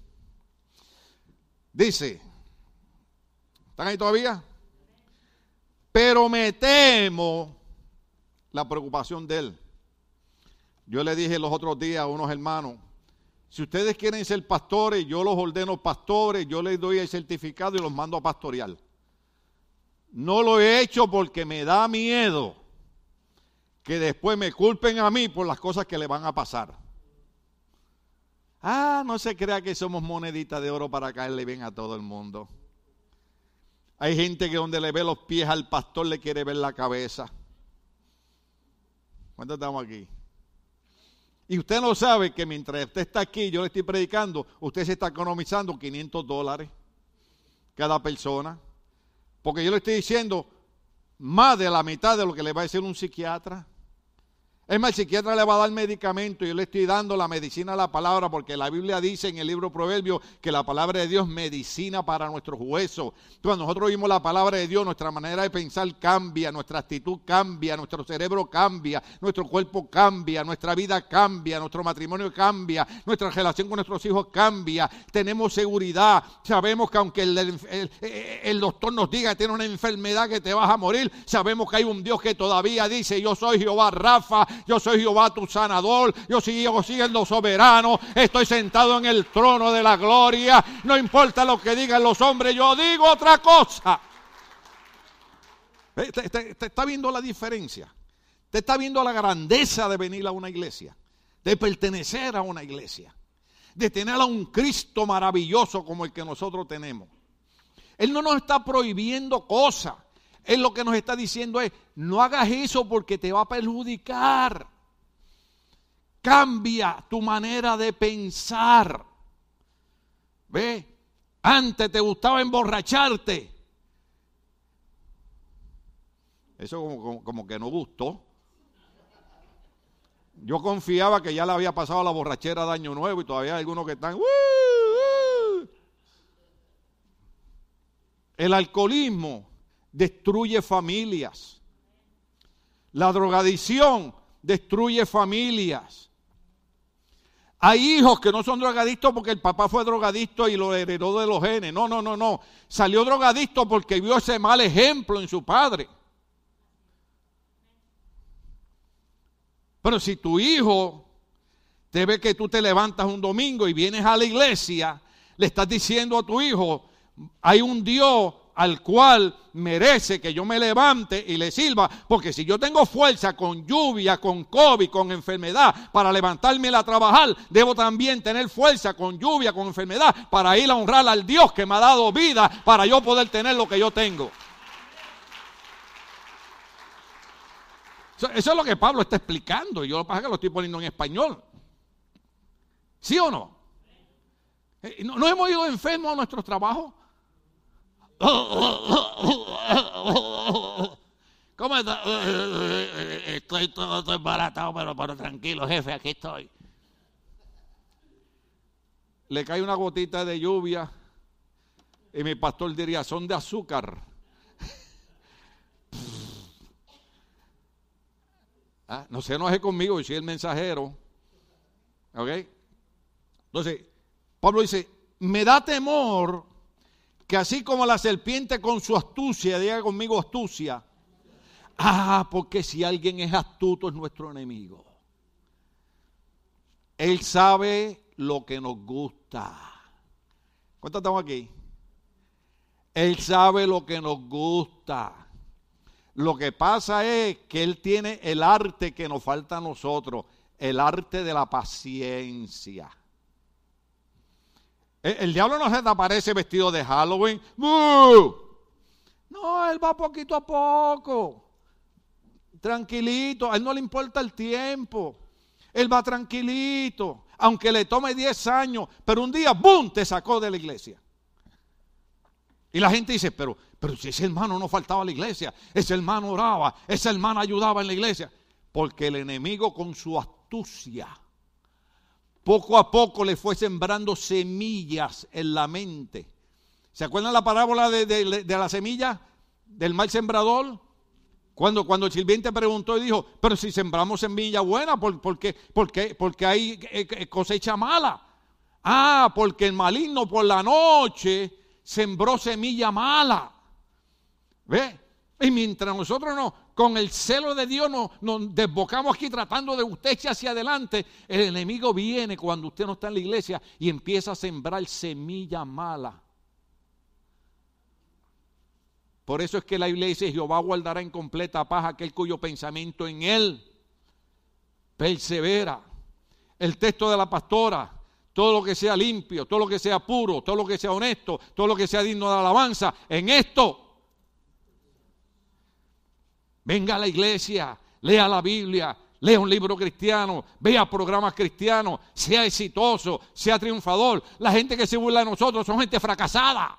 Dice, ¿están ahí todavía? Pero me temo la preocupación de él. Yo le dije los otros días a unos hermanos, si ustedes quieren ser pastores, yo los ordeno pastores, yo les doy el certificado y los mando a pastorear. No lo he hecho porque me da miedo que después me culpen a mí por las cosas que le van a pasar. Ah, no se crea que somos moneditas de oro para caerle bien a todo el mundo. Hay gente que donde le ve los pies al pastor le quiere ver la cabeza. ¿Cuántos estamos aquí? Y usted no sabe que mientras usted está aquí, yo le estoy predicando, usted se está economizando 500 dólares cada persona. Porque yo le estoy diciendo más de la mitad de lo que le va a decir un psiquiatra. Es más, el psiquiatra le va a dar medicamento y yo le estoy dando la medicina a la palabra porque la Biblia dice en el libro Proverbio que la palabra de Dios medicina para nuestros huesos. Cuando nosotros oímos la palabra de Dios, nuestra manera de pensar cambia, nuestra actitud cambia, nuestro cerebro cambia, nuestro cuerpo cambia, nuestra vida cambia, nuestro matrimonio cambia, nuestra relación con nuestros hijos cambia, tenemos seguridad, sabemos que aunque el, el doctor nos diga que tiene una enfermedad que te vas a morir, sabemos que hay un Dios que todavía dice, yo soy Jehová Rafa, yo soy Jehová tu sanador, yo sigo siendo soberano, estoy sentado en el trono de la gloria, no importa lo que digan los hombres, yo digo otra cosa. Te, está viendo la diferencia, te está viendo la grandeza de venir a una iglesia, de pertenecer a una iglesia de tener a un Cristo maravilloso como el que nosotros tenemos. Él no nos está prohibiendo cosas. Él lo que nos está diciendo es, no hagas eso porque te va a perjudicar. Cambia tu manera de pensar. ¿Ve? Antes te gustaba emborracharte. Eso como, que no gustó. Yo confiaba que ya le había pasado la borrachera de Año Nuevo y todavía hay algunos que están... El alcoholismo destruye familias. La drogadicción destruye familias. Hay hijos que no son drogadictos porque el papá fue drogadicto y lo heredó de los genes. No, no, no, no. Salió drogadicto porque vio ese mal ejemplo en su padre. Pero si tu hijo te ve que tú te levantas un domingo y vienes a la iglesia, le estás diciendo a tu hijo, hay un Dios al cual merece que yo me levante y le sirva, porque si yo tengo fuerza con lluvia, con COVID, con enfermedad, para levantarme a trabajar, debo también tener fuerza con lluvia, con enfermedad, para ir a honrar al Dios que me ha dado vida, para yo poder tener lo que yo tengo. Eso es lo que Pablo está explicando. Y yo lo que pasa es que lo estoy poniendo en español. ¿Sí o no? Eh, ¿No, hemos ido enfermos a nuestros trabajos? ¿Cómo está? Estoy todo embaratado, pero, pero tranquilo, jefe, aquí estoy. Le cae una gotita de lluvia y mi pastor diría, son de azúcar. Ah, no se enoje conmigo, yo soy el mensajero. ¿Ok? Entonces, Pablo dice, me da temor que así como la serpiente con su astucia, diga conmigo astucia, ah, porque si alguien es astuto es nuestro enemigo. Él sabe lo que nos gusta. ¿Cuántos estamos aquí? Él sabe lo que nos gusta. Lo que pasa es que Él tiene el arte que nos falta a nosotros, el arte de la paciencia. El, diablo no se te aparece vestido de Halloween. No, Él va poquito a poco. Tranquilito, a Él no le importa el tiempo. Él va tranquilito, aunque le tome 10 años, pero un día, ¡boom!, te sacó de la iglesia. Y la gente dice, pero, pero si ese hermano no faltaba a la iglesia, ese hermano oraba, ese hermano ayudaba en la iglesia. Porque el enemigo con su astucia, poco a poco le fue sembrando semillas en la mente. ¿Se acuerdan la parábola de, la semilla del mal sembrador? Cuando, cuando el sirviente preguntó y dijo, pero si sembramos semilla buena, ¿por, qué, porque hay eh, eh, cosecha mala? Ah, porque el maligno por la noche sembró semilla mala. ¿Ve? Y mientras nosotros no, con el celo de Dios nos, nos desbocamos aquí tratando de usted hacia adelante, el enemigo viene cuando usted no está en la iglesia y empieza a sembrar semilla mala. Por eso es que la iglesia dice, Jehová guardará en completa paz aquel cuyo pensamiento en él persevera. El texto de la pastora, todo lo que sea limpio, todo lo que sea puro, todo lo que sea honesto, todo lo que sea digno de alabanza, en esto. Venga a la iglesia, lea la Biblia, lea un libro cristiano, vea programas cristianos, sea exitoso, sea triunfador. La gente que se burla de nosotros son gente fracasada.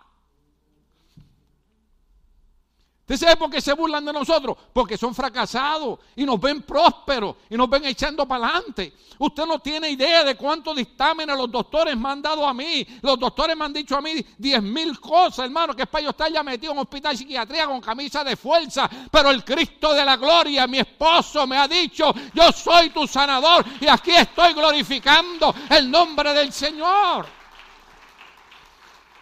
¿Usted sabe por qué se burlan de nosotros? Porque son fracasados y nos ven prósperos y nos ven echando para adelante. Usted no tiene idea de cuántos dictámenes los doctores me han dado a mí. Los doctores me han dicho a mí diez mil cosas, hermano, que es para yo estar ya metido en un hospital de psiquiatría con camisa de fuerza. Pero el Cristo de la gloria, mi esposo, me ha dicho, yo soy tu sanador y aquí estoy glorificando el nombre del Señor.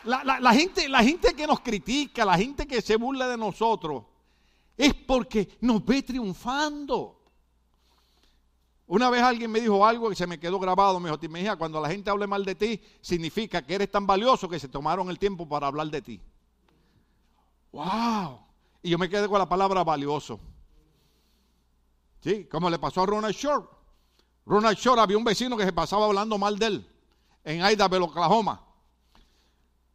La, gente, la gente que nos critica, la gente que se burla de nosotros, es porque nos ve triunfando. Una vez alguien me dijo algo que se me quedó grabado, me dijo, me cuando la gente hable mal de ti, significa que eres tan valioso que se tomaron el tiempo para hablar de ti. ¡Wow! Y yo me quedé con la palabra valioso. ¿Sí? Como le pasó a Ronald Short. Ronald Short había un vecino que se pasaba hablando mal de él. en Idabel, Oklahoma.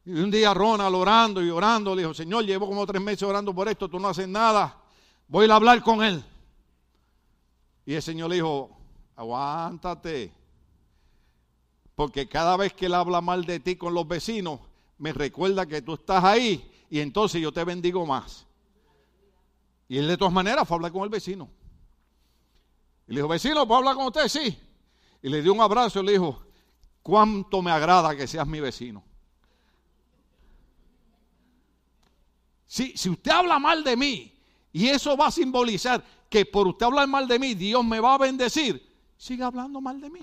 Y un día Ronald orando y orando, le dijo, Señor, llevo como tres meses orando por esto, tú no haces nada, voy a hablar con él. Y el Señor le dijo, aguántate, porque cada vez que él habla mal de ti con los vecinos, me recuerda que tú estás ahí y entonces yo te bendigo más. Y él de todas maneras fue a hablar con el vecino. Y le dijo, vecino, ¿puedo hablar con usted? Sí. Y le dio un abrazo y le dijo, cuánto me agrada que seas mi vecino. Si, usted habla mal de mí y eso va a simbolizar que por usted hablar mal de mí, Dios me va a bendecir, siga hablando mal de mí.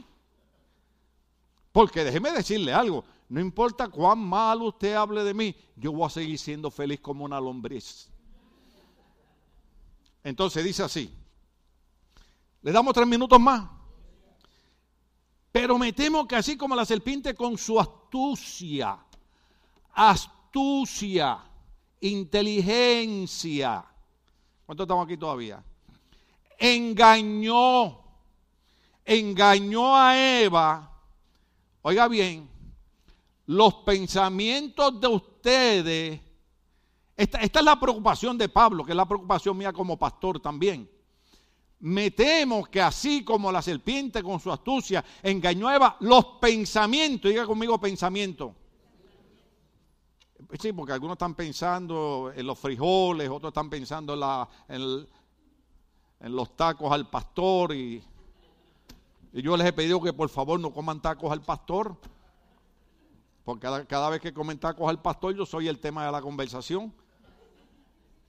Porque déjeme decirle algo, no importa cuán mal usted hable de mí, yo voy a seguir siendo feliz como una lombriz. Entonces dice así, le damos tres minutos más. Pero me temo que así como la serpiente con su astucia, astucia, inteligencia, ¿cuánto estamos aquí todavía? Engañó, engañó a Eva, oiga bien, los pensamientos de ustedes, esta, esta es la preocupación de Pablo, que es la preocupación mía como pastor también me temo que así como la serpiente con su astucia engañó a Eva, los pensamientos, diga conmigo pensamiento. Sí, porque algunos están pensando en los frijoles, otros están pensando en, los tacos al pastor y, yo les he pedido que por favor no coman tacos al pastor, porque cada, vez que comen tacos al pastor yo soy el tema de la conversación.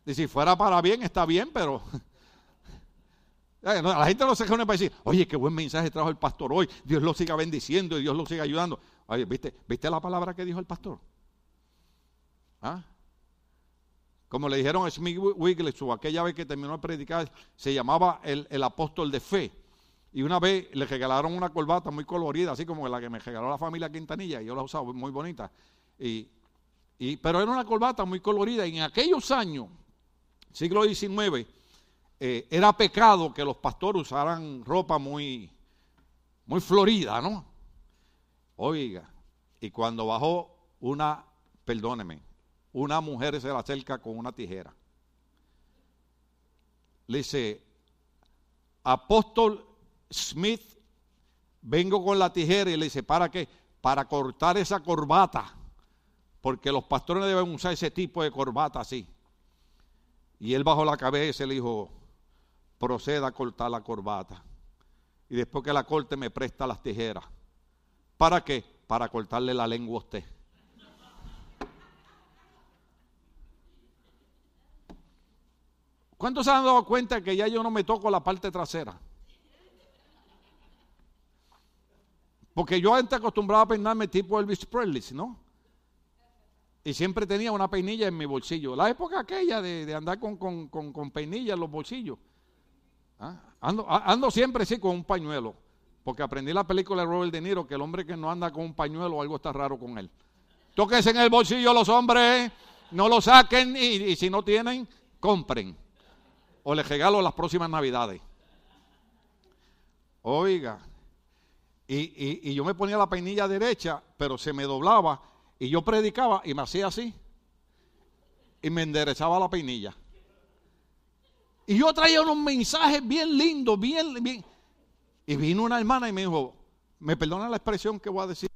Y si fuera para bien, está bien, pero la gente no se reúne para decir, oye, qué buen mensaje trajo el pastor hoy, Dios lo siga bendiciendo y Dios lo siga ayudando. Oye, ¿viste, ¿viste la palabra que dijo el pastor? ¿Ah? Como le dijeron a Smith Wigglesworth, aquella vez que terminó de predicar, se llamaba el, apóstol de fe. Y una vez le regalaron una corbata muy colorida, así como la que me regaló la familia Quintanilla, y yo la usaba muy bonita. Y, y, pero era una corbata muy colorida. Y en aquellos años, siglo XIX, eh, era pecado que los pastores usaran ropa muy, muy florida, ¿no? Oiga, y cuando bajó una, perdóneme, una mujer se le acerca con una tijera. Le dice, apóstol Smith, vengo con la tijera y le dice, ¿para qué? Para cortar esa corbata, porque los pastores deben usar ese tipo de corbata así. Y él bajó la cabeza y le dijo, proceda a cortar la corbata. Y después que la corte me presta las tijeras. ¿Para qué? Para cortarle la lengua a usted. ¿Cuántos se han dado cuenta que ya yo no me toco la parte trasera? Porque yo antes acostumbraba a peinarme tipo Elvis Presley, ¿no? Y siempre tenía una peinilla en mi bolsillo. La época aquella de, andar con, con, con peinilla en los bolsillos. ¿Ah? Ando, siempre sí con un pañuelo, porque aprendí la película de Robert De Niro que el hombre que no anda con un pañuelo algo está raro con él. Tóquense en el bolsillo los hombres, no lo saquen y, si no tienen, compren. O les regalo las próximas navidades. Oiga, y, y, yo me ponía la peinilla derecha, pero se me doblaba y yo predicaba y me hacía así. Y me enderezaba la peinilla. Y yo traía unos mensajes bien lindos, bien, bien. Y vino una hermana y me dijo, me perdona la expresión que voy a decir.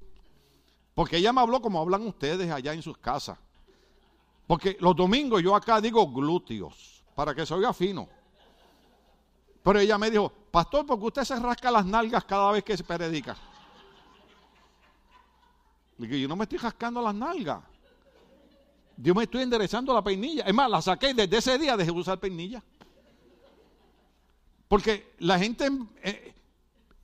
Porque ella me habló como hablan ustedes allá en sus casas. Porque los domingos yo acá digo glúteos, para que se oiga fino. Pero ella me dijo, pastor, ¿por qué usted se rasca las nalgas cada vez que se predica? Dije, yo no me estoy rascando las nalgas. Yo me estoy enderezando la peinilla. Es más, la saqué desde ese día, dejé de usar peinilla. Porque la gente, eh,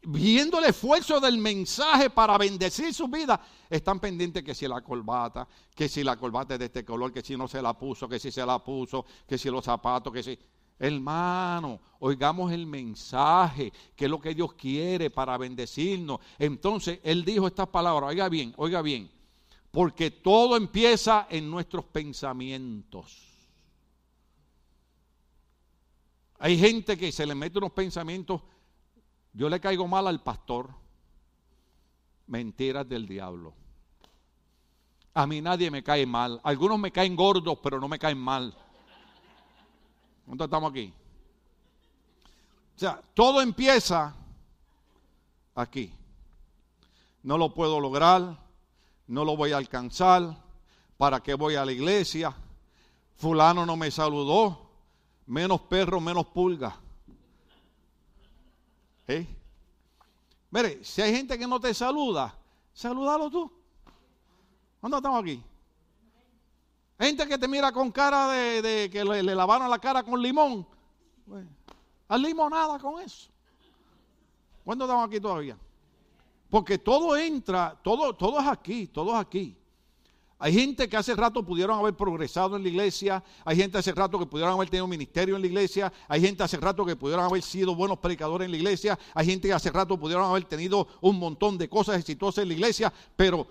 viendo el esfuerzo del mensaje para bendecir su vida, están pendientes que si la corbata, que si la corbata es de este color, que si no se la puso, que si se la puso, que si los zapatos, que si... Hermano, oigamos el mensaje, que es lo que Dios quiere para bendecirnos. Entonces, Él dijo estas palabras, oiga bien, oiga bien, porque todo empieza en nuestros pensamientos. Hay gente que se le mete unos pensamientos, yo le caigo mal al pastor. Mentiras del diablo. A mí nadie me cae mal. Algunos me caen gordos, pero no me caen mal. ¿Cuántos estamos aquí? O sea, todo empieza aquí. No lo puedo lograr, no lo voy a alcanzar. ¿Para qué voy a la iglesia? Fulano no me saludó. Menos perro, menos pulga. ¿Eh? Mire, si hay gente que no te saluda, salúdalo tú. ¿Cuándo estamos aquí? Gente que te mira con cara de, que le, lavaron la cara con limón. haz limonada con eso. ¿Cuándo estamos aquí todavía? Porque todo entra, todo, todo es aquí, todo es aquí. Hay gente que hace rato pudieron haber progresado en la iglesia, hay gente hace rato que pudieron haber tenido ministerio en la iglesia, hay gente hace rato que pudieron haber sido buenos predicadores en la iglesia, hay gente que hace rato pudieron haber tenido un montón de cosas exitosas en la iglesia, pero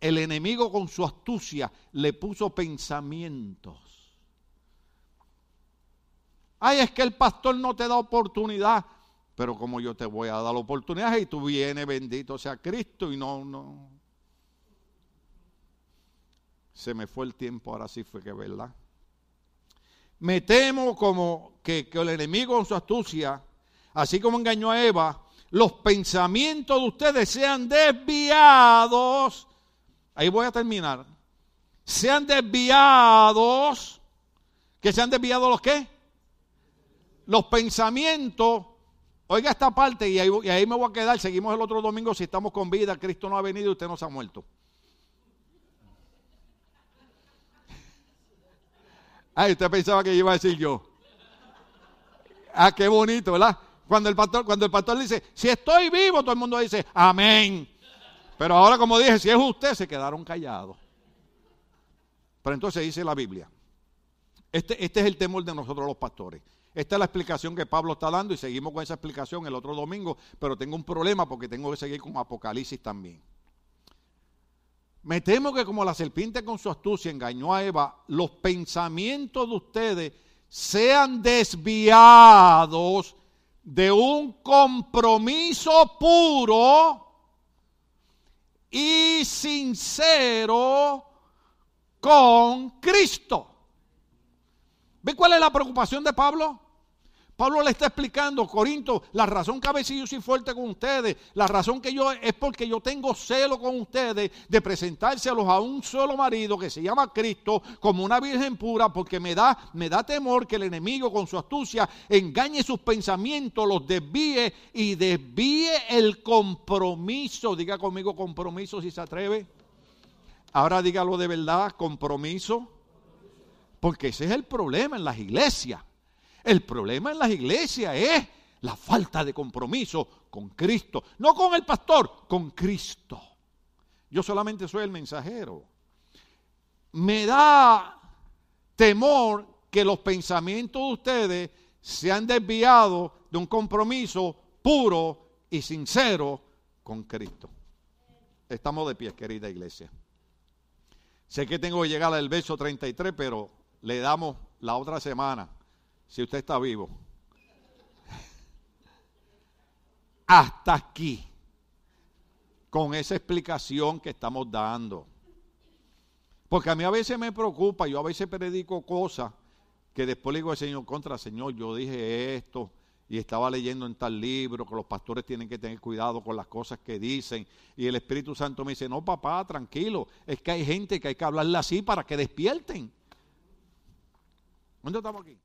el enemigo con su astucia le puso pensamientos. Ay, es que el pastor no te da oportunidad. Pero como yo te voy a dar oportunidad y tú vienes, bendito sea Cristo, y no, no. Se me fue el tiempo, ahora sí fue que verdad. Me temo como que, que el enemigo con su astucia, así como engañó a Eva, los pensamientos de ustedes sean desviados. Ahí voy a terminar. Sean desviados. ¿Que sean desviados los qué? Los pensamientos Oiga esta parte y ahí, me voy a quedar. Seguimos el otro domingo si estamos con vida. Cristo no ha venido y usted no se ha muerto. Ay, usted pensaba que iba a decir yo. Ah, qué bonito, ¿verdad? Cuando el pastor, cuando el pastor dice, si estoy vivo, todo el mundo dice, amén. Pero ahora, como dije, si es usted, se quedaron callados. Pero entonces dice la Biblia. Este, este es el temor de nosotros los pastores. Esta es la explicación que Pablo está dando y seguimos con esa explicación el otro domingo, pero tengo un problema porque tengo que seguir con Apocalipsis también. Me temo que como la serpiente con su astucia engañó a Eva, los pensamientos de ustedes sean desviados de un compromiso puro y sincero con Cristo. ¿Ve cuál es la preocupación de Pablo? Pablo le está explicando, Corinto, la razón que a veces yo soy fuerte con ustedes, la razón que yo es porque yo tengo celo con ustedes de presentárselos a un solo marido que se llama Cristo como una virgen pura, porque me da, me da temor que el enemigo con su astucia engañe sus pensamientos, los desvíe y desvíe el compromiso. Diga conmigo compromiso si se atreve. Ahora dígalo de verdad, compromiso. Porque ese es el problema en las iglesias el problema en las iglesias es la falta de compromiso con Cristo. No con el pastor, con Cristo. Yo solamente soy el mensajero. Me da temor que los pensamientos de ustedes se han desviado de un compromiso puro y sincero con Cristo. Estamos de pie, querida iglesia. Sé que tengo que llegar al verso 33, pero le damos la otra semana si usted está vivo. Hasta aquí, con esa explicación que estamos dando. Porque a mí a veces me preocupa, yo a veces predico cosas que después le digo al Señor, contra Señor, yo dije esto y estaba leyendo en tal libro que los pastores tienen que tener cuidado con las cosas que dicen. Y el Espíritu Santo me dice, no papá, tranquilo, es que hay gente que hay que hablarle así para que despierten. ¿Dónde estamos aquí?